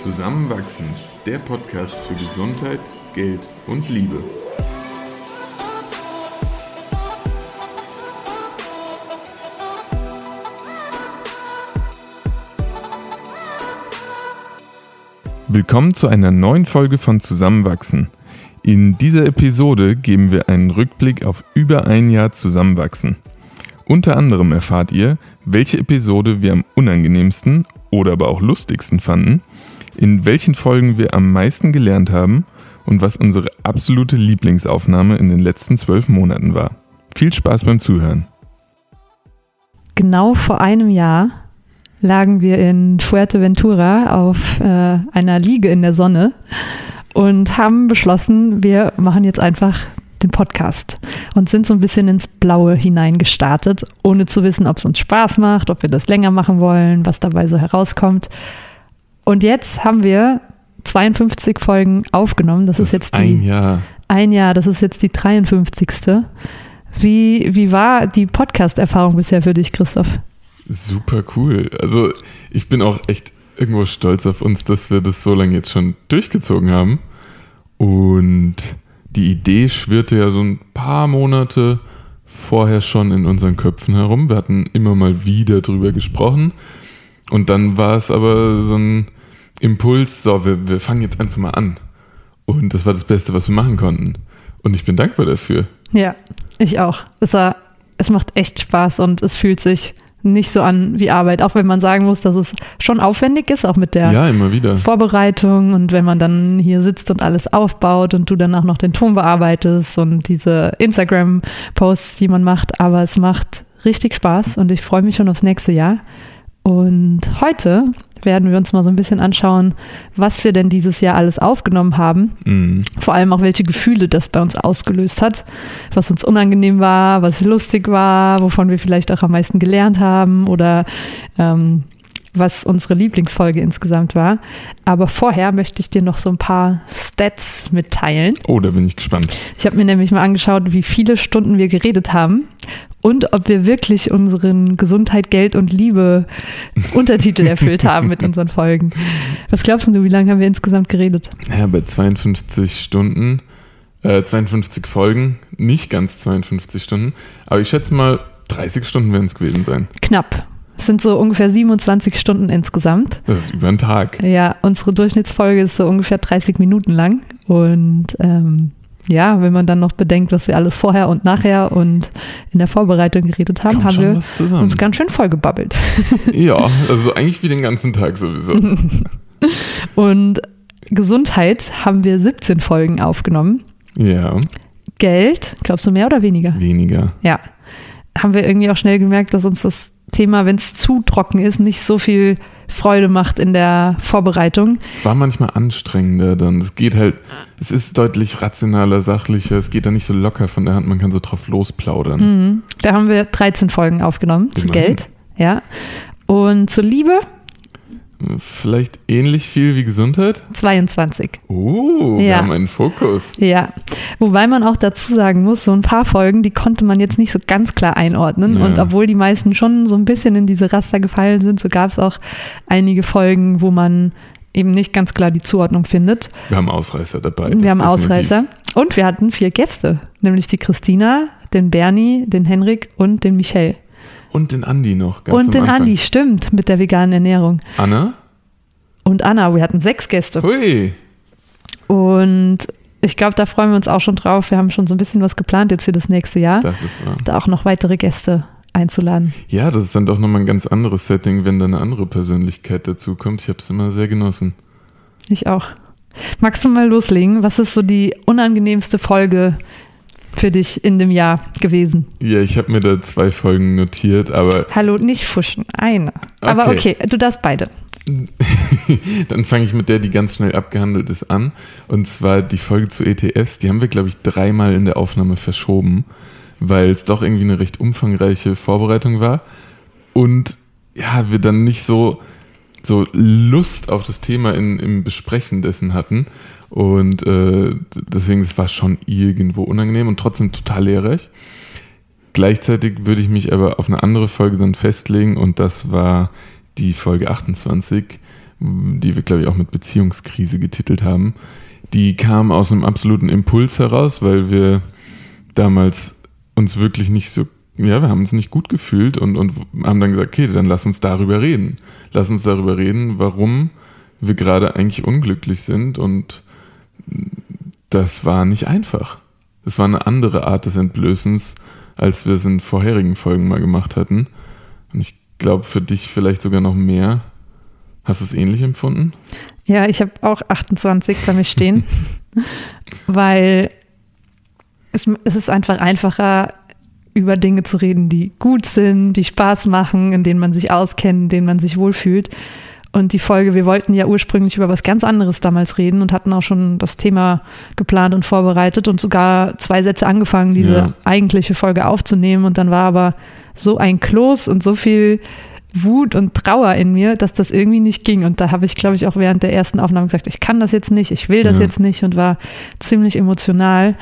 Zusammenwachsen, der Podcast für Gesundheit, Geld und Liebe. Willkommen zu einer neuen Folge von Zusammenwachsen. In dieser Episode geben wir einen Rückblick auf über ein Jahr Zusammenwachsen. Unter anderem erfahrt ihr, welche Episode wir am unangenehmsten oder aber auch lustigsten fanden, in welchen Folgen wir am meisten gelernt haben und was unsere absolute Lieblingsaufnahme in den letzten zwölf Monaten war. Viel Spaß beim Zuhören. Genau vor einem Jahr lagen wir in Fuerteventura auf äh, einer Liege in der Sonne und haben beschlossen, wir machen jetzt einfach den Podcast und sind so ein bisschen ins Blaue hineingestartet, ohne zu wissen, ob es uns Spaß macht, ob wir das länger machen wollen, was dabei so herauskommt. Und jetzt haben wir 52 Folgen aufgenommen. Das, das ist jetzt die, ein Jahr. Ein Jahr, das ist jetzt die 53. Wie, wie war die Podcast-Erfahrung bisher für dich, Christoph? Super cool. Also ich bin auch echt irgendwo stolz auf uns, dass wir das so lange jetzt schon durchgezogen haben. Und die Idee schwirrte ja so ein paar Monate vorher schon in unseren Köpfen herum. Wir hatten immer mal wieder drüber gesprochen. Und dann war es aber so ein Impuls, so, wir, wir fangen jetzt einfach mal an. Und das war das Beste, was wir machen konnten. Und ich bin dankbar dafür. Ja, ich auch. Es, war, es macht echt Spaß und es fühlt sich nicht so an wie Arbeit, auch wenn man sagen muss, dass es schon aufwendig ist, auch mit der ja, Vorbereitung und wenn man dann hier sitzt und alles aufbaut und du danach noch den Ton bearbeitest und diese Instagram-Posts, die man macht, aber es macht richtig Spaß und ich freue mich schon aufs nächste Jahr. Und heute werden wir uns mal so ein bisschen anschauen, was wir denn dieses Jahr alles aufgenommen haben. Mhm. Vor allem auch, welche Gefühle das bei uns ausgelöst hat, was uns unangenehm war, was lustig war, wovon wir vielleicht auch am meisten gelernt haben oder ähm, was unsere Lieblingsfolge insgesamt war. Aber vorher möchte ich dir noch so ein paar Stats mitteilen. Oh, da bin ich gespannt. Ich habe mir nämlich mal angeschaut, wie viele Stunden wir geredet haben und ob wir wirklich unseren Gesundheit, Geld und Liebe Untertitel erfüllt haben mit unseren Folgen. Was glaubst du, wie lange haben wir insgesamt geredet? Ja, bei 52 Stunden, äh, 52 Folgen, nicht ganz 52 Stunden, aber ich schätze mal 30 Stunden werden es gewesen sein. Knapp. Es sind so ungefähr 27 Stunden insgesamt. Das ist über einen Tag. Ja, unsere Durchschnittsfolge ist so ungefähr 30 Minuten lang. Und ähm, ja, wenn man dann noch bedenkt, was wir alles vorher und nachher und in der Vorbereitung geredet haben, Kommt haben wir uns ganz schön vollgebabbelt. Ja, also eigentlich wie den ganzen Tag sowieso. und Gesundheit haben wir 17 Folgen aufgenommen. Ja. Geld, glaubst du mehr oder weniger? Weniger. Ja. Haben wir irgendwie auch schnell gemerkt, dass uns das Thema, wenn es zu trocken ist, nicht so viel Freude macht in der Vorbereitung. Es war manchmal anstrengender dann. Es geht halt, es ist deutlich rationaler, sachlicher, es geht da nicht so locker von der Hand, man kann so drauf losplaudern. Mhm. Da haben wir 13 Folgen aufgenommen zu Geld. Ja. Und zur Liebe Vielleicht ähnlich viel wie Gesundheit? 22. Oh, wir ja. haben einen Fokus. Ja, wobei man auch dazu sagen muss, so ein paar Folgen, die konnte man jetzt nicht so ganz klar einordnen. Ja. Und obwohl die meisten schon so ein bisschen in diese Raster gefallen sind, so gab es auch einige Folgen, wo man eben nicht ganz klar die Zuordnung findet. Wir haben Ausreißer dabei. Wir haben. Ausreißer. Und wir hatten vier Gäste, nämlich die Christina, den Bernie, den Henrik und den Michel. Und den Andi noch. und den Anfang. Andi, stimmt, mit der veganen Ernährung. Anna? Und Anna, wir hatten sechs Gäste. Hui. Und ich glaube, da freuen wir uns auch schon drauf. Wir haben schon so ein bisschen was geplant jetzt für das nächste Jahr. Das ist wahr. Da auch noch weitere Gäste einzuladen. Ja, das ist dann doch nochmal ein ganz anderes Setting, wenn da eine andere Persönlichkeit dazu kommt. Ich habe es immer sehr genossen. Ich auch. Magst du mal loslegen? Was ist so die unangenehmste Folge für dich in dem Jahr gewesen? Ja, ich habe mir da zwei Folgen notiert, aber. Hallo, nicht fuschen, eine. Okay. Aber okay, du darfst beide. Dann fange ich mit der, die ganz schnell abgehandelt ist, an. Und zwar die Folge zu ETFs. Die haben wir, glaube ich, dreimal in der Aufnahme verschoben, weil es doch irgendwie eine recht umfangreiche Vorbereitung war. Und ja, wir dann nicht so, so Lust auf das Thema in, im Besprechen dessen hatten. Und äh, deswegen, es war schon irgendwo unangenehm und trotzdem total lehrreich. Gleichzeitig würde ich mich aber auf eine andere Folge dann festlegen und das war die Folge 28 die wir, glaube ich, auch mit Beziehungskrise getitelt haben. Die kam aus einem absoluten Impuls heraus, weil wir damals uns wirklich nicht so, ja, wir haben uns nicht gut gefühlt und, und haben dann gesagt, okay, dann lass uns darüber reden. Lass uns darüber reden, warum wir gerade eigentlich unglücklich sind und das war nicht einfach. Es war eine andere Art des Entblößens, als wir es in vorherigen Folgen mal gemacht hatten. Und ich glaube, für dich vielleicht sogar noch mehr. Hast du es ähnlich empfunden? Ja, ich habe auch 28 bei mir stehen, weil es, es ist einfach einfacher, über Dinge zu reden, die gut sind, die Spaß machen, in denen man sich auskennt, in denen man sich wohlfühlt. Und die Folge, wir wollten ja ursprünglich über was ganz anderes damals reden und hatten auch schon das Thema geplant und vorbereitet und sogar zwei Sätze angefangen, diese ja. eigentliche Folge aufzunehmen. Und dann war aber so ein Kloß und so viel Wut und Trauer in mir, dass das irgendwie nicht ging. Und da habe ich, glaube ich, auch während der ersten Aufnahme gesagt, ich kann das jetzt nicht, ich will das ja. jetzt nicht und war ziemlich emotional.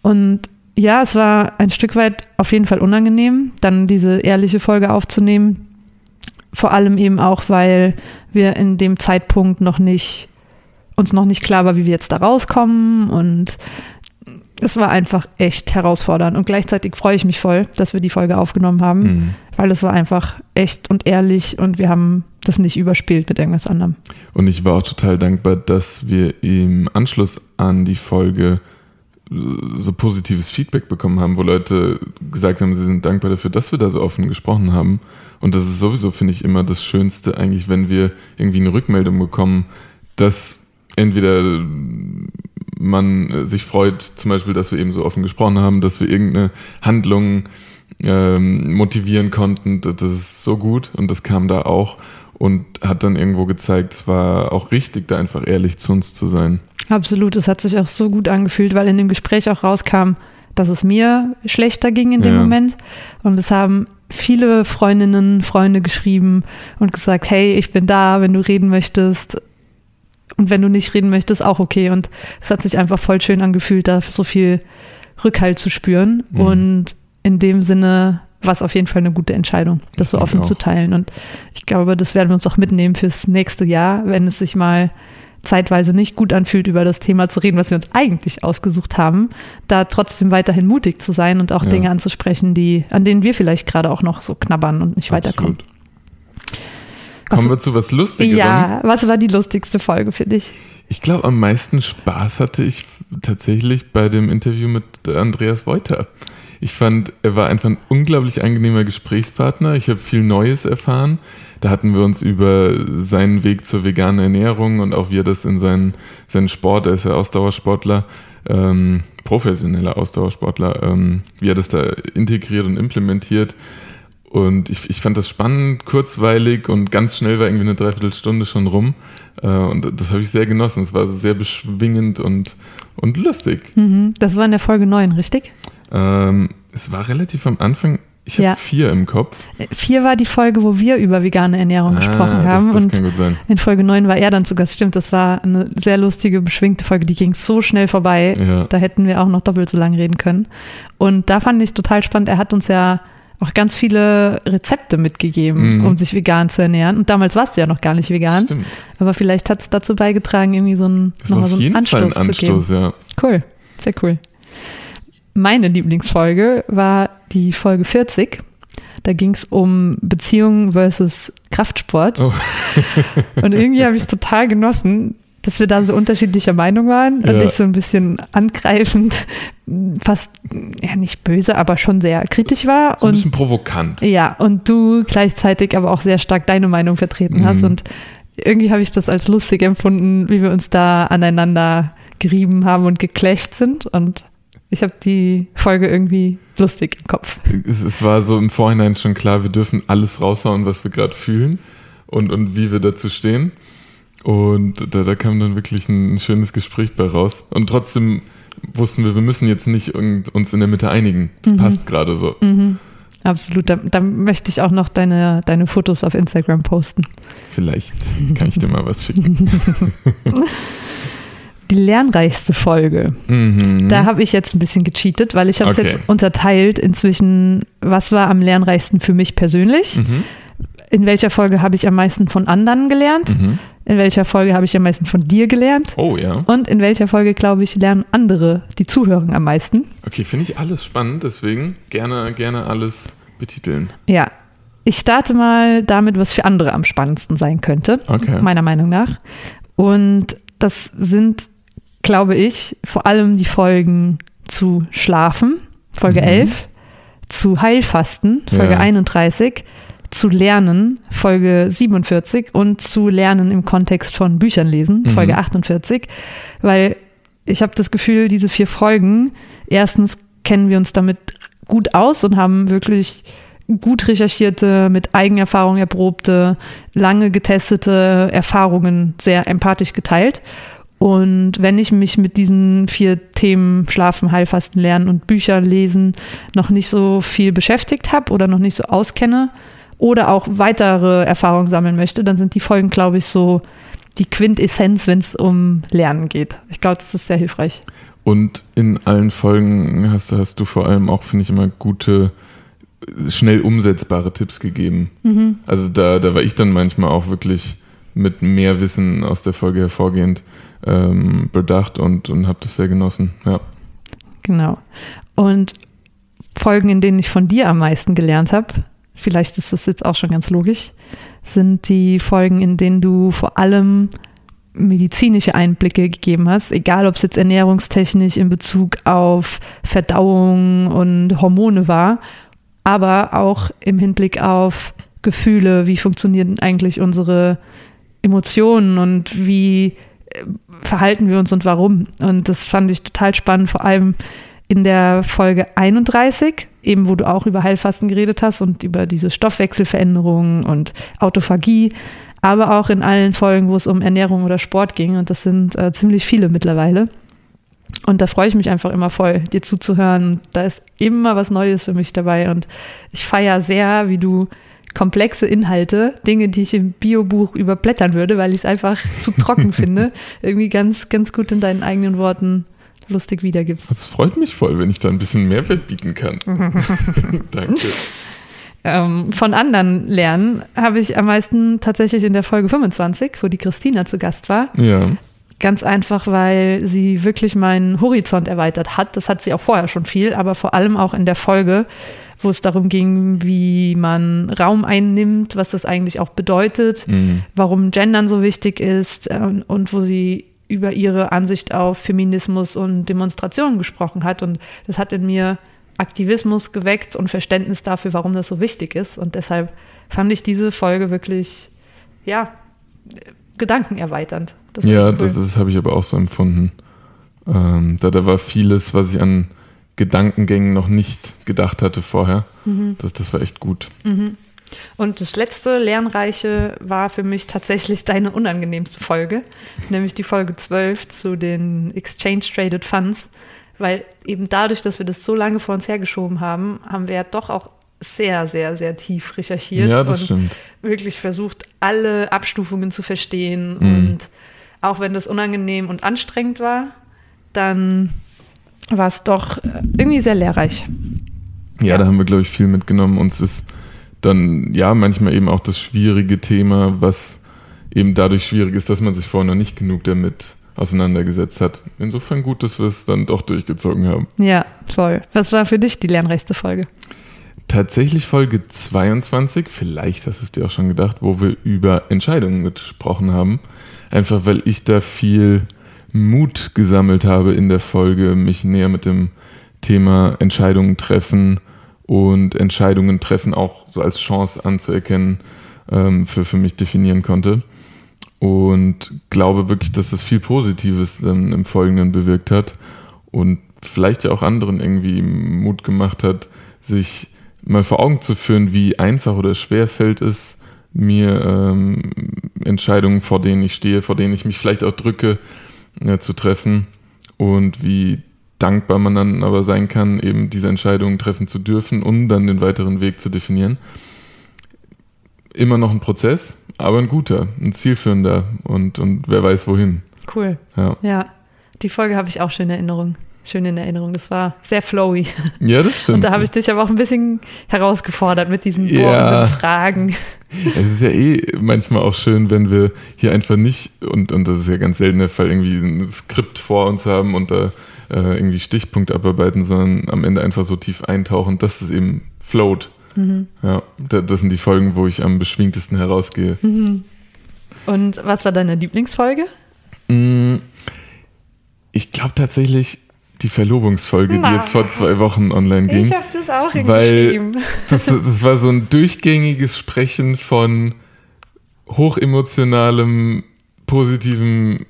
Und ja, es war ein Stück weit auf jeden Fall unangenehm, dann diese ehrliche Folge aufzunehmen vor allem eben auch, weil wir in dem Zeitpunkt noch nicht, uns noch nicht klar war, wie wir jetzt da rauskommen und es war einfach echt herausfordernd und gleichzeitig freue ich mich voll, dass wir die Folge aufgenommen haben, mhm. weil es war einfach echt und ehrlich und wir haben das nicht überspielt mit irgendwas anderem. Und ich war auch total dankbar, dass wir im Anschluss an die Folge so positives Feedback bekommen haben, wo Leute gesagt haben, sie sind dankbar dafür, dass wir da so offen gesprochen haben und das ist sowieso, finde ich, immer das Schönste eigentlich, wenn wir irgendwie eine Rückmeldung bekommen, dass entweder man sich freut, zum Beispiel, dass wir eben so offen gesprochen haben, dass wir irgendeine Handlung ähm, motivieren konnten. Das ist so gut und das kam da auch und hat dann irgendwo gezeigt, es war auch richtig, da einfach ehrlich zu uns zu sein. Absolut, es hat sich auch so gut angefühlt, weil in dem Gespräch auch rauskam, dass es mir schlechter ging in dem ja. Moment. Und es haben viele Freundinnen, Freunde geschrieben und gesagt, hey, ich bin da, wenn du reden möchtest. Und wenn du nicht reden möchtest, auch okay. Und es hat sich einfach voll schön angefühlt, da so viel Rückhalt zu spüren. Mhm. Und in dem Sinne war es auf jeden Fall eine gute Entscheidung, das so offen zu teilen. Und ich glaube, das werden wir uns auch mitnehmen fürs nächste Jahr, wenn es sich mal zeitweise nicht gut anfühlt, über das Thema zu reden, was wir uns eigentlich ausgesucht haben, da trotzdem weiterhin mutig zu sein und auch ja. Dinge anzusprechen, die, an denen wir vielleicht gerade auch noch so knabbern und nicht Absolut. weiterkommen. Kommen wir zu was Lustigerem. Ja, was war die lustigste Folge für dich? Ich glaube, am meisten Spaß hatte ich tatsächlich bei dem Interview mit Andreas Reuter. Ich fand, er war einfach ein unglaublich angenehmer Gesprächspartner. Ich habe viel Neues erfahren. Da hatten wir uns über seinen Weg zur veganen Ernährung und auch wie er das in seinen, seinen Sport, er ist ja Ausdauersportler, ähm, professioneller Ausdauersportler, ähm, wie er das da integriert und implementiert. Und ich, ich fand das spannend, kurzweilig und ganz schnell war irgendwie eine Dreiviertelstunde schon rum. Äh, und das habe ich sehr genossen. Es war sehr beschwingend und, und lustig. Mhm. Das war in der Folge 9, richtig? Ähm, es war relativ am Anfang. Ich habe ja. vier im Kopf. Vier war die Folge, wo wir über vegane Ernährung ah, gesprochen haben. Das, das und kann gut sein. in Folge neun war er dann zu Gast. Stimmt, das war eine sehr lustige, beschwingte Folge. Die ging so schnell vorbei. Ja. Da hätten wir auch noch doppelt so lang reden können. Und da fand ich total spannend. Er hat uns ja auch ganz viele Rezepte mitgegeben, mhm. um sich vegan zu ernähren. Und damals warst du ja noch gar nicht vegan. Stimmt. Aber vielleicht hat es dazu beigetragen, irgendwie so einen, nochmal so einen Anstoß, Anstoß zu geben. Ja. Cool, sehr cool. Meine Lieblingsfolge war die Folge 40. Da ging es um Beziehungen versus Kraftsport. Oh. und irgendwie habe ich es total genossen, dass wir da so unterschiedlicher Meinung waren ja. und ich so ein bisschen angreifend, fast ja nicht böse, aber schon sehr kritisch war. So ein bisschen provokant. Ja, und du gleichzeitig aber auch sehr stark deine Meinung vertreten mhm. hast. Und irgendwie habe ich das als lustig empfunden, wie wir uns da aneinander gerieben haben und geklecht sind. Und ich habe die Folge irgendwie lustig im Kopf. Es, es, war so im Vorhinein schon klar, wir dürfen alles raushauen, was wir gerade fühlen und, und wie wir dazu stehen. Und da, da kam dann wirklich ein, ein schönes Gespräch bei raus. Und trotzdem wussten wir, wir müssen jetzt nicht uns in der Mitte einigen. Das mhm. passt gerade so. Mhm. Absolut. Da, da, möchte ich auch noch deine, deine Fotos auf Instagram posten. Vielleicht kann ich dir mal was schicken. die lernreichste Folge. Mhm. Da habe ich jetzt ein bisschen gecheatet, weil ich habe es okay. jetzt unterteilt inzwischen, was war am lernreichsten für mich persönlich. Mhm. in welcher Folge habe ich am meisten von anderen gelernt, Mhm. in welcher Folge habe ich am meisten von dir gelernt Oh ja. und in welcher Folge, glaube ich, lernen andere, die zuhören, am meisten. Okay, finde ich alles spannend, deswegen gerne, gerne alles betiteln. Ja, ich starte mal damit, was für andere am spannendsten sein könnte, Okay. meiner Meinung nach. Und das sind, glaube ich, vor allem die Folgen zu Schlafen, Folge Mhm. 11, zu Heilfasten, Folge Ja. 31, zu Lernen, Folge 47 und zu Lernen im Kontext von Büchern lesen, Mhm. Folge 48, weil ich habe das Gefühl, diese vier Folgen, erstens kennen wir uns damit gut aus und haben wirklich gut recherchierte, mit Eigenerfahrung erprobte, lange getestete Erfahrungen sehr empathisch geteilt. Und wenn ich mich mit diesen vier Themen Schlafen, Heilfasten, Lernen und Bücher lesen noch nicht so viel beschäftigt habe oder noch nicht so auskenne oder auch weitere Erfahrungen sammeln möchte, dann sind die Folgen, glaube ich, so die Quintessenz, wenn es um Lernen geht. Ich glaube, das ist sehr hilfreich. Und in allen Folgen hast, hast du vor allem auch, finde ich, immer gute, schnell umsetzbare Tipps gegeben. Mhm. Also da, da war ich dann manchmal auch wirklich mit mehr Wissen aus der Folge hervorgehend ähm, bedacht und, und habe das sehr genossen. Ja. Genau. Und Folgen, in denen ich von dir am meisten gelernt habe, vielleicht ist das jetzt auch schon ganz logisch, sind die Folgen, in denen du vor allem medizinische Einblicke gegeben hast, egal ob es jetzt ernährungstechnisch in Bezug auf Verdauung und Hormone war, aber auch im Hinblick auf Gefühle, wie funktionieren eigentlich unsere Emotionen und wie verhalten wir uns und warum. Und das fand ich total spannend, vor allem in der Folge 31, eben wo du auch über Heilfasten geredet hast und über diese Stoffwechselveränderungen und Autophagie, aber auch in allen Folgen, wo es um Ernährung oder Sport ging. Und das sind äh, ziemlich viele mittlerweile. Und da freue ich mich einfach immer voll, dir zuzuhören. Da ist immer was Neues für mich dabei. Und ich feiere sehr, wie du komplexe Inhalte, Dinge, die ich im Biobuch überblättern würde, weil ich es einfach zu trocken finde, irgendwie ganz, ganz gut in deinen eigenen Worten lustig wiedergibst. Das freut mich voll, wenn ich da ein bisschen Mehrwert bieten kann. Danke. Ähm, von anderen lernen habe ich am meisten tatsächlich in der Folge 25, wo die Christina zu Gast war. Ja. Ganz einfach, weil sie wirklich meinen Horizont erweitert hat. Das hat sie auch vorher schon viel, aber vor allem auch in der Folge, wo es darum ging, wie man Raum einnimmt, was das eigentlich auch bedeutet, Mhm. warum Gendern so wichtig ist äh, und wo sie über ihre Ansicht auf Feminismus und Demonstrationen gesprochen hat. Und das hat in mir Aktivismus geweckt und Verständnis dafür, warum das so wichtig ist. Und deshalb fand ich diese Folge wirklich, ja, gedankenerweiternd. Das Ja, cool. das, das habe ich aber auch so empfunden. Ähm, da, da war vieles, was ich an Gedankengängen noch nicht gedacht hatte vorher. Mhm. Das, das war echt gut. Und das letzte Lernreiche war für mich tatsächlich deine unangenehmste Folge, nämlich die Folge 12 zu den Exchange Traded Funds, weil eben dadurch, dass wir das so lange vor uns hergeschoben haben, haben wir ja doch auch sehr, sehr, sehr tief recherchiert Ja, das und stimmt. wirklich versucht, alle Abstufungen zu verstehen. Mhm. Und auch wenn das unangenehm und anstrengend war, dann war es doch äh, irgendwie sehr lehrreich. Ja, Ja. da haben wir, glaube ich, viel mitgenommen. Uns ist dann, ja, manchmal eben auch das schwierige Thema, was eben dadurch schwierig ist, dass man sich vorher noch nicht genug damit auseinandergesetzt hat. Insofern gut, dass wir es dann doch durchgezogen haben. Ja, toll. Was war für dich die lernreichste Folge? Tatsächlich Folge 22, vielleicht hast du es dir auch schon gedacht, wo wir über Entscheidungen gesprochen haben. Einfach weil ich da viel Mut gesammelt habe in der Folge, mich näher mit dem Thema Entscheidungen treffen und Entscheidungen treffen auch so als Chance anzuerkennen, ähm, für, für mich definieren konnte. Und glaube wirklich, dass das viel Positives ähm, im Folgenden bewirkt hat und vielleicht ja auch anderen irgendwie Mut gemacht hat, sich mal vor Augen zu führen, wie einfach oder schwer fällt es mir, ähm, Entscheidungen, vor denen ich stehe, vor denen ich mich vielleicht auch drücke, äh, zu treffen und wie dankbar man dann aber sein kann, eben diese Entscheidungen treffen zu dürfen, um dann den weiteren Weg zu definieren. Immer noch ein Prozess, aber ein guter, ein zielführender und, und wer weiß wohin. Cool. Ja, Ja, die Folge habe ich auch schön in Erinnerung. Schön in Erinnerung. Das war sehr flowy. ja das stimmt. Und da habe ich dich aber auch ein bisschen herausgefordert mit diesen Ja. bohrenden Fragen. Es ist ja eh manchmal auch schön, wenn wir hier einfach nicht, und, und das ist ja ganz selten der Fall, irgendwie ein Skript vor uns haben und da äh, irgendwie Stichpunkte abarbeiten, sondern am Ende einfach so tief eintauchen, dass es eben float. Mhm. Ja, das sind die Folgen, wo ich am beschwingtesten herausgehe. Mhm. Und was war deine Lieblingsfolge? Mm, ich glaube tatsächlich die Verlobungsfolge, Na. die jetzt vor zwei Wochen online ging. Ich habe das auch hingeschrieben. Das, das war so ein durchgängiges Sprechen von hochemotionalem, positivem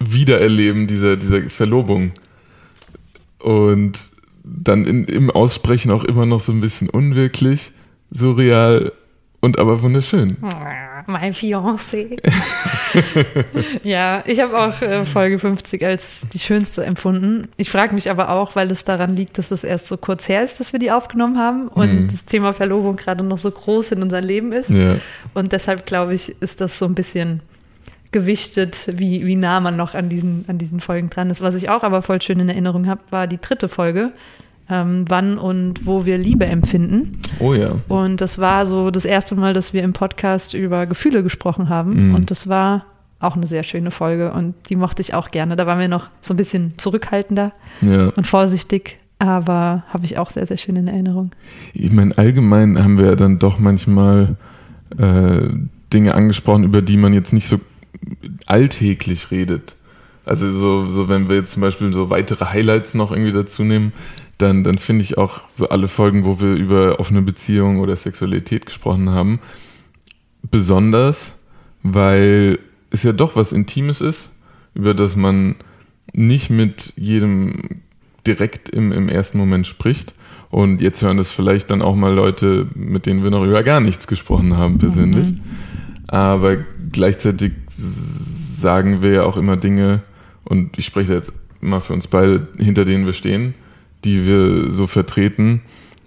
Wiedererleben dieser, dieser Verlobung. Und dann in, im Aussprechen auch immer noch so ein bisschen unwirklich, surreal und aber wunderschön. Mein Fiancé. ja, ich habe auch äh, Folge 50 als die schönste empfunden. Ich frage mich aber auch, weil es daran liegt, dass es erst so kurz her ist, dass wir die aufgenommen haben und mm. das Thema Verlobung gerade noch so groß in unserem Leben ist. Ja. Und deshalb glaube ich, ist das so ein bisschen gewichtet, wie, wie nah man noch an diesen, an diesen Folgen dran ist. Was ich auch aber voll schön in Erinnerung habe, war die dritte Folge. Ähm, wann und wo wir Liebe empfinden. Oh ja. Und das war so das erste Mal, dass wir im Podcast über Gefühle gesprochen haben. Mhm. Und das war auch eine sehr schöne Folge und die mochte ich auch gerne. Da waren wir noch so ein bisschen zurückhaltender ja. und vorsichtig, aber habe ich auch sehr, sehr schön in Erinnerung. Ich meine, allgemein haben wir dann doch manchmal äh, Dinge angesprochen, über die man jetzt nicht so alltäglich redet. Also so, so wenn wir jetzt zum Beispiel so weitere Highlights noch irgendwie dazu nehmen, dann, dann finde ich auch so alle Folgen, wo wir über offene Beziehungen oder Sexualität gesprochen haben, besonders, weil es ja doch was Intimes ist, über das man nicht mit jedem direkt im, im ersten Moment spricht. Und jetzt hören das vielleicht dann auch mal Leute, mit denen wir noch über gar nichts gesprochen haben persönlich. Mhm. Aber gleichzeitig sagen wir ja auch immer Dinge, und ich spreche jetzt mal für uns beide, hinter denen wir stehen, die wir so vertreten.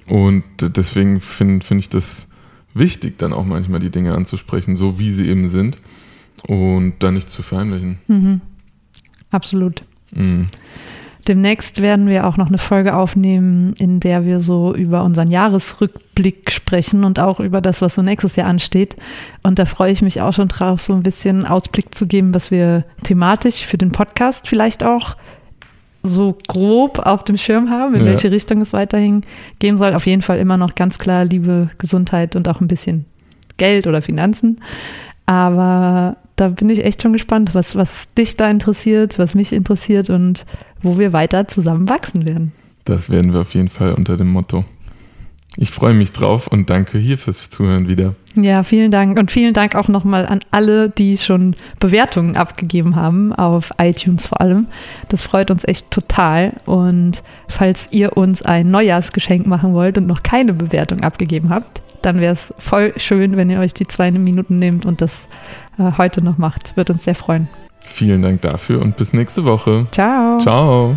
Und deswegen finde find ich das wichtig, dann auch manchmal die Dinge anzusprechen, so wie sie eben sind und dann nicht zu verheimlichen. Mhm. Absolut. Mhm. Demnächst werden wir auch noch eine Folge aufnehmen, in der wir so über unseren Jahresrückblick sprechen und auch über das, was so nächstes Jahr ansteht. Und da freue ich mich auch schon drauf, so ein bisschen Ausblick zu geben, was wir thematisch für den Podcast vielleicht auch so grob auf dem Schirm haben, in ja. welche Richtung es weiterhin gehen soll. Auf jeden Fall immer noch ganz klar Liebe, Gesundheit und auch ein bisschen Geld oder Finanzen. Aber da bin ich echt schon gespannt, was, was dich da interessiert, was mich interessiert und wo wir weiter zusammen wachsen werden. Das werden wir auf jeden Fall unter dem Motto. Ich freue mich drauf und danke hier fürs Zuhören wieder. Ja, vielen Dank. Und vielen Dank auch nochmal an alle, die schon Bewertungen abgegeben haben, auf iTunes vor allem. Das freut uns echt total. Und falls ihr uns ein Neujahrsgeschenk machen wollt und noch keine Bewertung abgegeben habt, dann wäre es voll schön, wenn ihr euch die zwei Minuten nehmt und das äh, heute noch macht. Wird uns sehr freuen. Vielen Dank dafür und bis nächste Woche. Ciao. Ciao.